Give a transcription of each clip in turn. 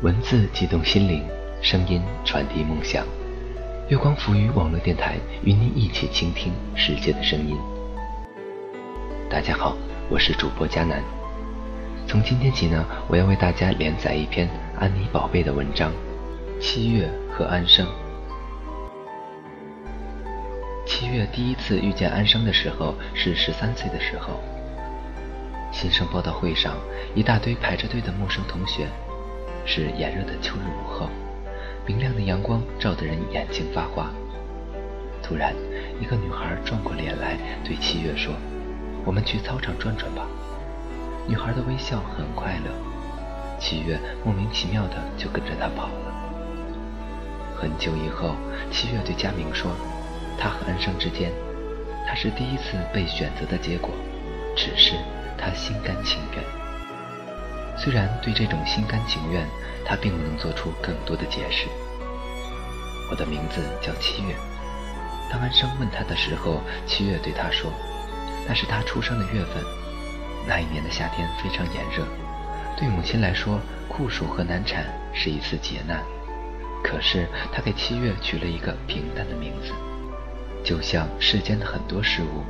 文字激动心灵，声音传递梦想。月光浮语网络电台与您一起倾听世界的声音。大家好，我是主播佳楠。从今天起呢，我要为大家连载一篇安妮宝贝的文章《七月和安生》。七月第一次遇见安生的时候是十三岁的时候。新生报道会上，一大堆排着队的陌生同学。是炎热的秋日午后，明亮的阳光照得人眼睛发花。突然，一个女孩转过脸来，对七月说：“我们去操场转转吧。”女孩的微笑很快乐，七月莫名其妙的就跟着她跑了。很久以后，七月对佳明说：“他和安生之间，他是第一次被选择的结果，只是他心甘情愿。”虽然对这种心甘情愿，他并不能做出更多的解释。我的名字叫七月。当安生问他的时候，七月对他说：“那是他出生的月份。那一年的夏天非常炎热，对母亲来说，酷暑和难产是一次劫难。可是她给七月取了一个平淡的名字，就像世间的很多事物，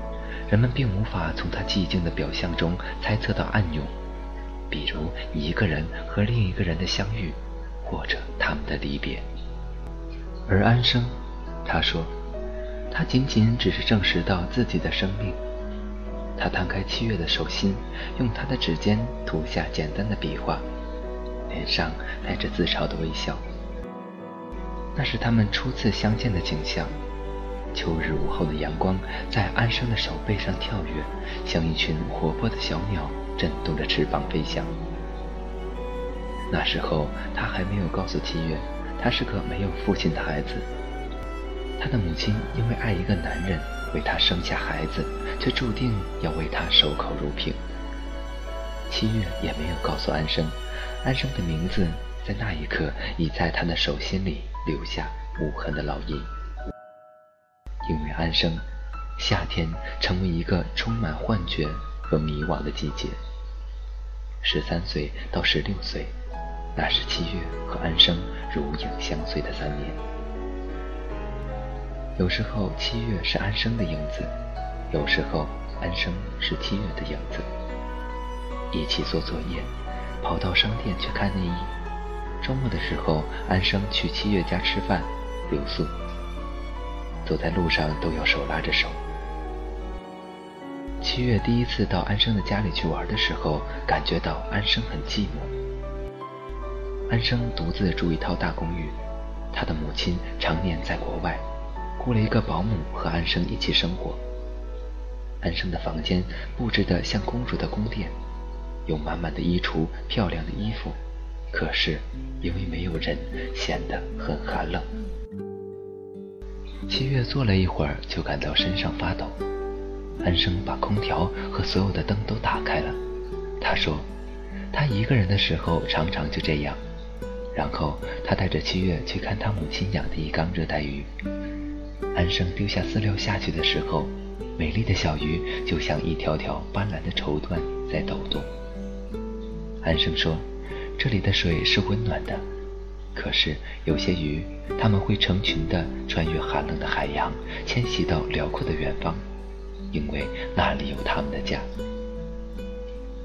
人们并无法从他寂静的表象中猜测到暗涌。”比如一个人和另一个人的相遇，或者他们的离别。而安生，他说，他仅仅只是证实到自己的生命。他摊开七月的手心，用他的指尖涂下简单的笔画，脸上带着自嘲的微笑。那是他们初次相见的景象。秋日午后的阳光在安生的手背上跳跃，像一群活泼的小鸟。震动着翅膀飞翔。那时候，他还没有告诉七月，他是个没有父亲的孩子。他的母亲因为爱一个男人，为他生下孩子，却注定要为他守口如瓶。七月也没有告诉安生，安生的名字在那一刻已在他的手心里留下无痕的烙印。因为安生，夏天成为一个充满幻觉和迷惘的季节。十三岁到十六岁，那是七月和安生如影相随的三年。有时候七月是安生的影子，有时候安生是七月的影子。一起做作业，跑到商店去看内衣。周末的时候，安生去七月家吃饭、留宿。走在路上都要手拉着手。七月第一次到安生的家里去玩的时候，感觉到安生很寂寞。安生独自住一套大公寓，他的母亲常年在国外，雇了一个保姆和安生一起生活。安生的房间布置得像公主的宫殿，有满满的衣橱、漂亮的衣服，可是因为没有人，显得很寒冷。七月坐了一会儿，就感到身上发抖。安生把空调和所有的灯都打开了。他说：“他一个人的时候常常就这样。”然后他带着七月去看他母亲养的一缸热带鱼。安生丢下饲料下去的时候，美丽的小鱼就像一条条斑斓的绸缎在抖动。安生说：“这里的水是温暖的，可是有些鱼，它们会成群的穿越寒冷的海洋，迁徙到辽阔的远方。”因为那里有他们的家。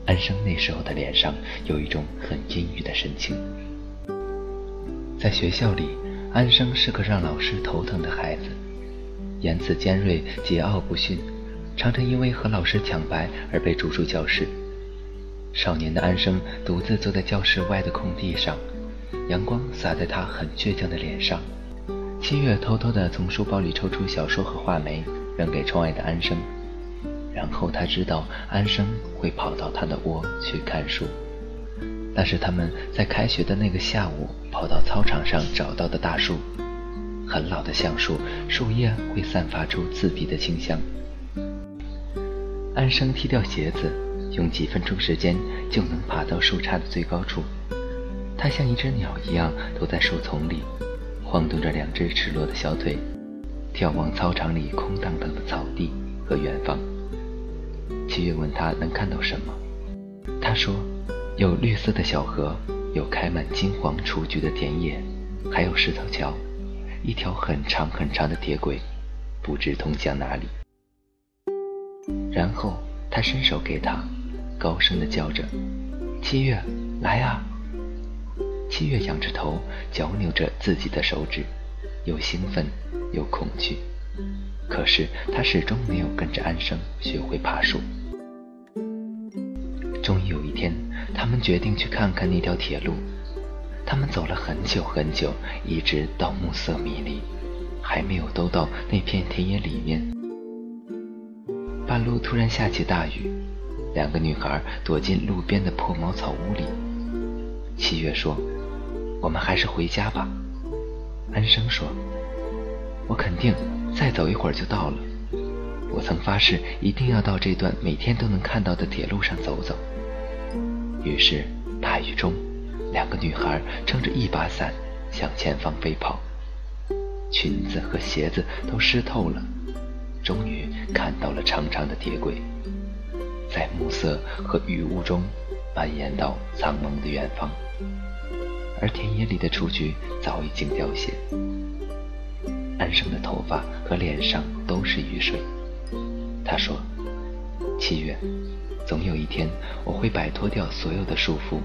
安生那时候的脸上有一种很阴郁的神情。在学校里，安生是个让老师头疼的孩子，言辞尖锐，桀骜不驯，常常因为和老师抢白而被逐出教室。少年的安生独自坐在教室外的空地上，阳光洒在他很倔强的脸上。七月偷偷地从书包里抽出小说和画眉。扔给窗外的安生，然后他知道安生会跑到他的窝去看书。那是他们在开学的那个下午跑到操场上找到的大树，很老的橡树，树叶会散发出刺鼻的清香。安生踢掉鞋子，用几分钟时间就能爬到树杈的最高处。它像一只鸟一样躲在树丛里，晃动着两只赤裸的小腿，眺望操场里空荡荡的草地和远方。七月问他能看到什么，他说：“有绿色的小河，有开满金黄雏菊的田野，还有石头桥，一条很长很长的铁轨，不知通向哪里。”然后他伸手给他，高声的叫着：“七月，来啊！”七月仰着头，脚扭着自己的手指，又兴奋又恐惧。可是他始终没有跟着安生学会爬树。终于有一天，他们决定去看看那条铁路。他们走了很久很久，一直到暮色迷离，还没有都到那片田野里面。半路突然下起大雨，两个女孩躲进路边的破茅草屋里。七月说。我们还是回家吧，安生说：“我肯定再走一会儿就到了。我曾发誓一定要到这段每天都能看到的铁路上走走。”于是大雨中，两个女孩撑着一把伞向前方飞跑，裙子和鞋子都湿透了。终于看到了长长的铁轨，在暮色和雨雾中蔓延到苍茫的远方。而田野里的雏菊早已经凋谢，安生的头发和脸上都是雨水。他说：“七月，总有一天我会摆脱掉所有的束缚，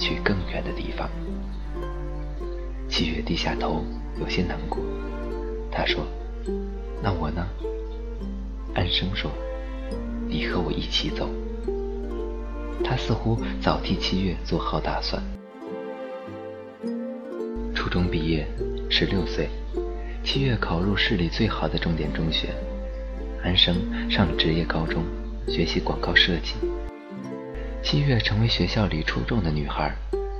去更远的地方。”七月低下头，有些难过。他说：“那我呢？”安生说：“你和我一起走。”他似乎早替七月做好打算。初中毕业，十六岁，七月考入市里最好的重点中学，安生上了职业高中，学习广告设计。七月成为学校里出众的女孩，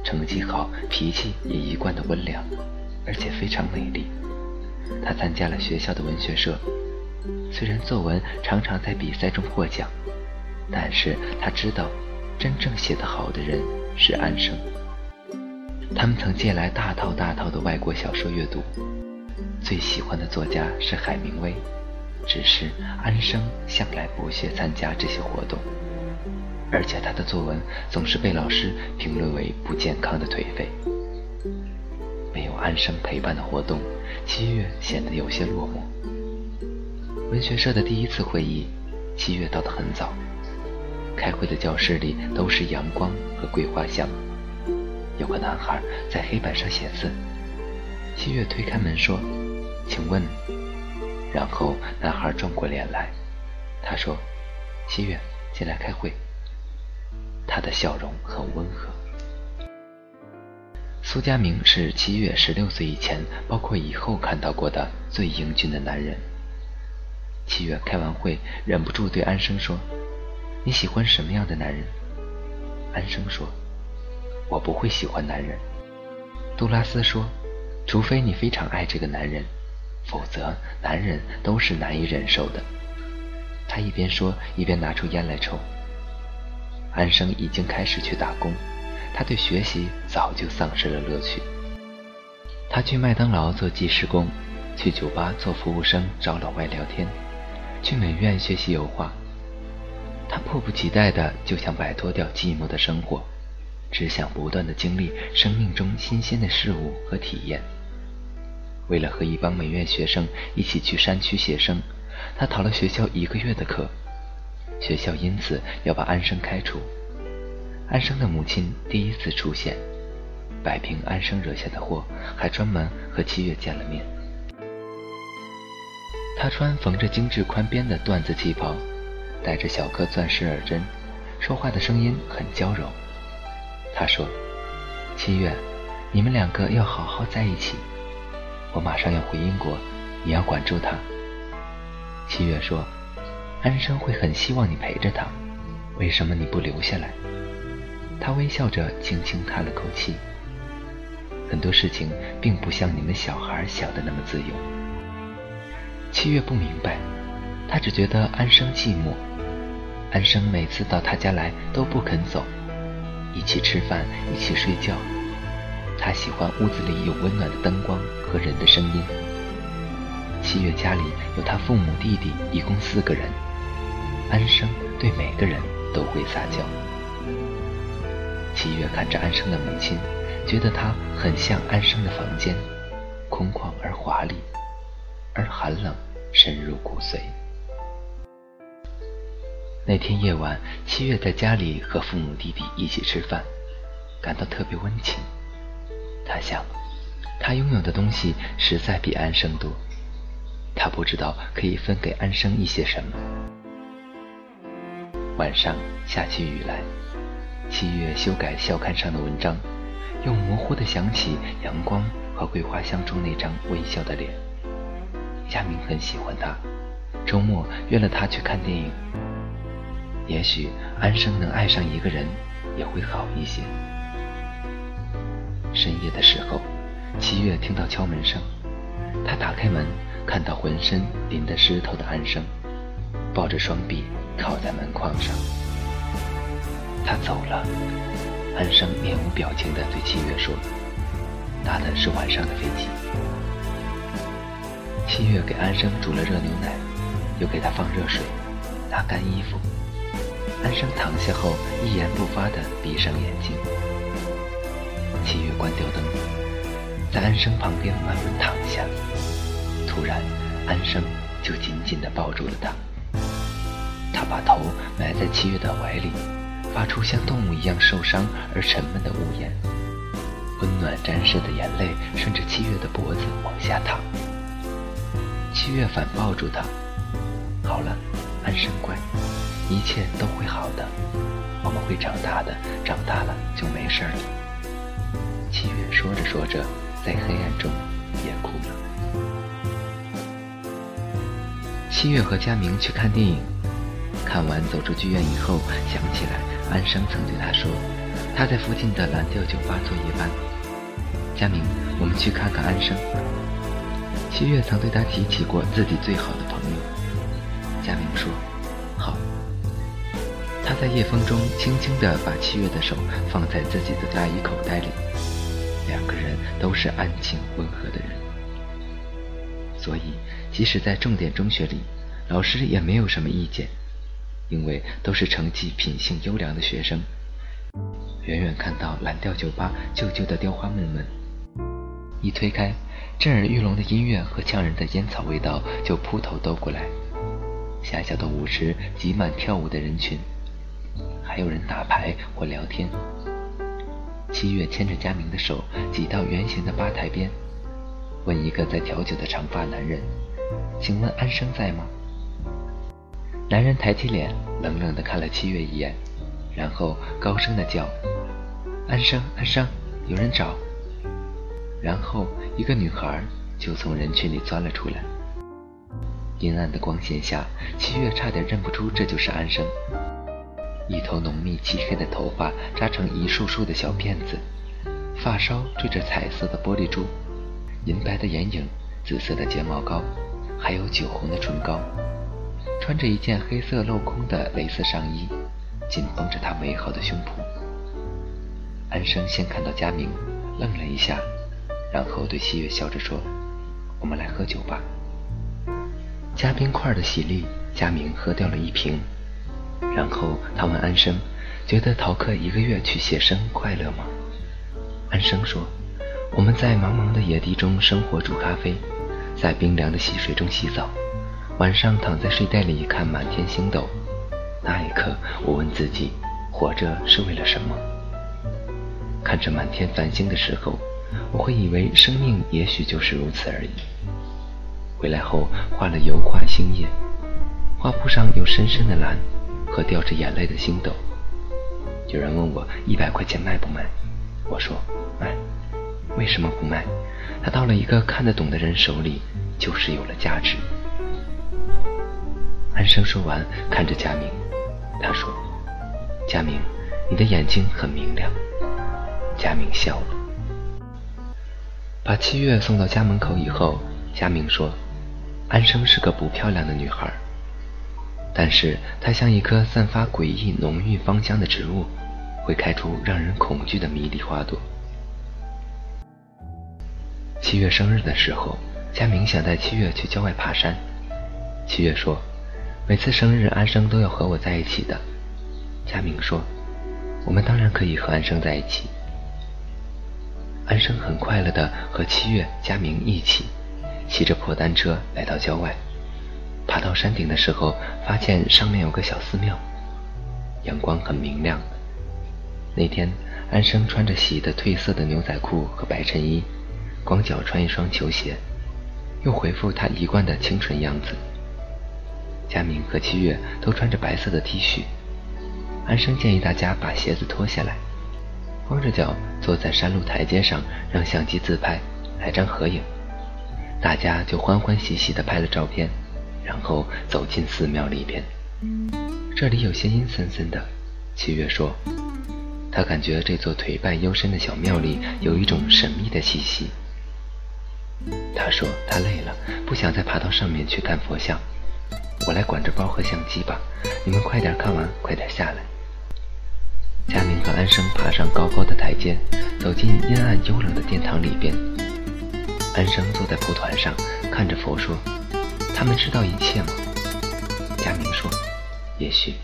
成绩好，脾气也一贯的温良，而且非常美丽。她参加了学校的文学社，虽然作文常常在比赛中获奖，但是她知道，真正写得好的人是安生。他们曾借来大套大套的外国小说阅读，最喜欢的作家是海明威，只是安生向来不屑参加这些活动，而且他的作文总是被老师评论为不健康的颓废。没有安生陪伴的活动，七月显得有些落寞。文学社的第一次会议，七月到得很早，开会的教室里都是阳光和桂花香。有个男孩在黑板上写字，七月推开门说：“请问。”然后男孩转过脸来，他说：“七月，进来开会。”他的笑容很温和。苏佳明是七月十六岁以前，包括以后看到过的最英俊的男人。七月开完会，忍不住对安生说：“你喜欢什么样的男人？”安生说。我不会喜欢男人，杜拉斯说，除非你非常爱这个男人，否则男人都是难以忍受的。他一边说，一边拿出烟来抽。安生已经开始去打工，他对学习早就丧失了乐趣。他去麦当劳做计时工，去酒吧做服务生找老外聊天，去美院学习油画。他迫不及待的就想摆脱掉寂寞的生活。只想不断的经历生命中新鲜的事物和体验。为了和一帮美院学生一起去山区写生，他逃了学校一个月的课，学校因此要把安生开除。安生的母亲第一次出现，摆平安生惹下的祸，还专门和七月见了面。他穿缝着精致宽边的缎子旗袍，戴着小颗钻石耳针，说话的声音很娇柔。他说：“七月，你们两个要好好在一起。我马上要回英国，你要管住他。”七月说：“安生会很希望你陪着他，为什么你不留下来？”他微笑着，轻轻叹了口气。很多事情并不像你们小孩想的那么自由。七月不明白，他只觉得安生寂寞。安生每次到他家来都不肯走。一起吃饭，一起睡觉，他喜欢屋子里有温暖的灯光和人的声音。七月家里有他父母、弟弟，一共四个人。安生对每个人都会撒娇。七月看着安生的母亲，觉得她很像安生的房间，空旷而华丽，而寒冷深入骨髓。那天夜晚，七月在家里和父母、弟弟一起吃饭，感到特别温情。他想，他拥有的东西实在比安生多，他不知道可以分给安生一些什么。晚上下起雨来，七月修改校刊上的文章，又模糊的想起阳光和桂花香中那张微笑的脸。佳明很喜欢他，周末约了他去看电影。也许安生能爱上一个人，也会好一些。深夜的时候，七月听到敲门声，他打开门，看到浑身淋得湿透的安生，抱着双臂靠在门框上。他走了，安生面无表情地对七月说：“搭的是晚上的飞机。”七月给安生煮了热牛奶，又给他放热水，拿干衣服。安生躺下后，一言不发地闭上眼睛。七月关掉灯，在安生旁边慢慢躺下。突然，安生就紧紧地抱住了他。他把头埋在七月的怀里，发出像动物一样受伤而沉闷的呜咽。温暖沾湿的眼泪顺着七月的脖子往下淌。七月反抱住他。好了，安生乖。一切都会好的，我们会长大的，长大了就没事了。七月说着说着，在黑暗中也哭了。七月和佳明去看电影，看完走出剧院以后，想起来安生曾对他说，他在附近的蓝调酒吧做夜班。佳明，我们去看看安生。七月曾对他提起过自己最好的朋友。佳明说。好他在夜风中轻轻地把七月的手放在自己的大衣口袋里，两个人都是安静温和的人，所以即使在重点中学里，老师也没有什么意见，因为都是成绩品性优良的学生。远远看到蓝调酒吧旧旧的雕花木门，一推开，震耳欲聋的音乐和呛人的烟草味道就扑头兜过来，狭小的舞池挤满跳舞的人群。还有人打牌或聊天。七月牵着佳明的手，挤到圆形的吧台边，问一个在调酒的长发男人：“请问安生在吗？”男人抬起脸，冷冷地看了七月一眼，然后高声地叫：“安生，安生，有人找。”然后一个女孩就从人群里钻了出来。阴暗的光线下，七月差点认不出这就是安生。一头浓密漆黑的头发扎成一束束的小辫子，发梢缀着彩色的玻璃珠，银白的眼影，紫色的睫毛膏，还有酒红的唇膏。穿着一件黑色镂空的蕾丝上衣，紧绷着她美好的胸脯。安生先看到佳明，愣了一下，然后对七月笑着说：“我们来喝酒吧。”加冰块的喜力，佳明喝掉了一瓶。然后他问安生：“觉得逃课一个月去写生快乐吗？”安生说：“我们在茫茫的野地中生活，煮咖啡，在冰凉的溪水中洗澡，晚上躺在睡袋里看满天星斗。那一刻，我问自己：活着是为了什么？看着满天繁星的时候，我会以为生命也许就是如此而已。回来后画了油画星夜，画布上有深深的蓝。”和掉着眼泪的星斗。有人问我一百块钱卖不卖？我说卖。为什么不卖？它到了一个看得懂的人手里，就是有了价值。安生说完，看着佳明，他说：“佳明，你的眼睛很明亮。”佳明笑了。把七月送到家门口以后，佳明说：“安生是个不漂亮的女孩。”但是她像一棵散发诡异浓郁芳香的植物，会开出让人恐惧的迷离花朵。七月生日的时候，佳明想带七月去郊外爬山。七月说：“每次生日，安生都要和我在一起的。”佳明说：“我们当然可以和安生在一起。”安生很快乐地和七月、佳明一起骑着破单车来到郊外。爬到山顶的时候，发现上面有个小寺庙，阳光很明亮。那天，安生穿着洗的褪色的牛仔裤和白衬衣，光脚穿一双球鞋，又回复他一贯的清纯样子。佳明和七月都穿着白色的 T 恤。安生建议大家把鞋子脱下来，光着脚坐在山路台阶上，让相机自拍，来张合影。大家就欢欢喜喜地拍了照片，然后走进寺庙里边。这里有些阴森森的，七月说。他感觉这座颓败幽深的小庙里有一种神秘的气息。他说他累了，不想再爬到上面去看佛像。我来管着包和相机吧，你们快点看完，快点下来。佳明和安生爬上高高的台阶，走进阴暗幽冷的殿堂里边。安生坐在蒲团上，看着佛说：“他们知道一切吗？”佳明说：“也许。”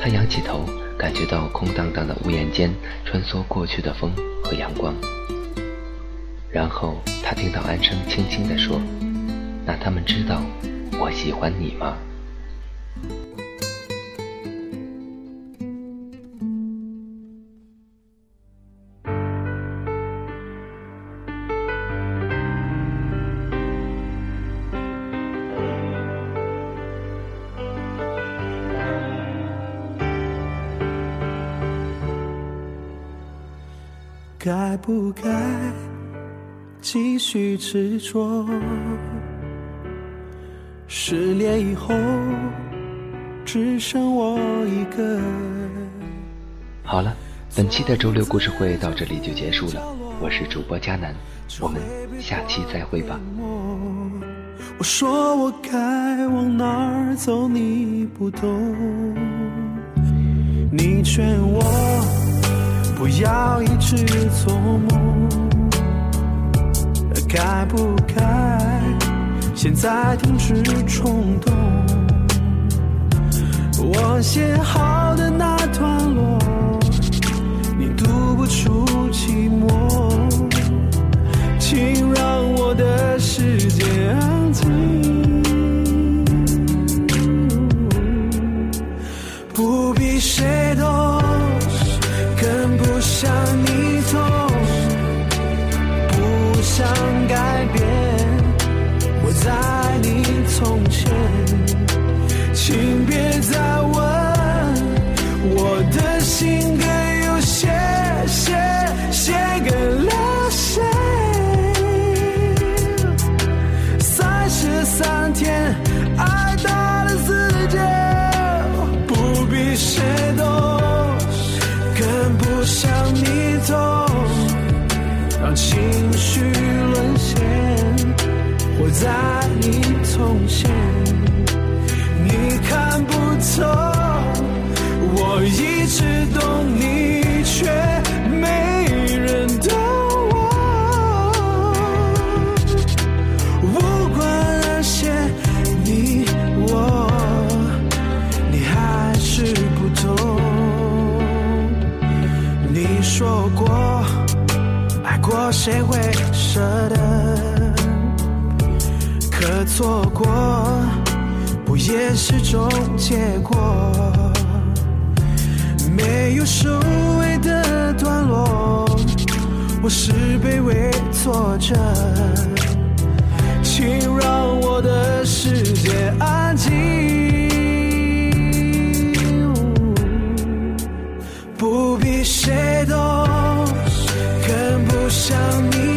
他仰起头。感觉到空荡荡的屋檐间穿梭过去的风和阳光，然后他听到安生轻轻地说：“那他们知道我喜欢你吗？”该不该继续执着？失恋以后只剩我一个。好了，本期的周六故事会到这里就结束了。我是主播佳楠，我们下期再会吧。我说我该往哪儿走，你不懂，你劝我。不要一直做梦，该不该现在停止冲动？我写好在你从前，你看不透，我一直懂你，却没人懂我。不管那些你我，你还是不懂。你说过，爱过谁会舍得？错过，不也是种结果？没有收尾的段落，我是卑微作者，请让我的世界安静。不比谁都更不想你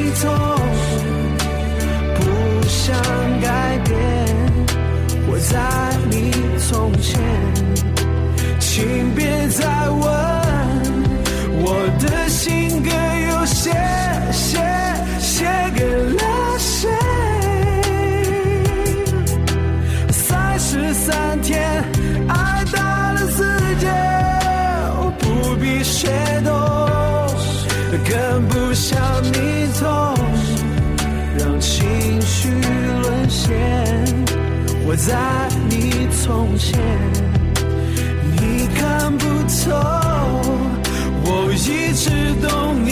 在你从前，你看不透，我一直懂。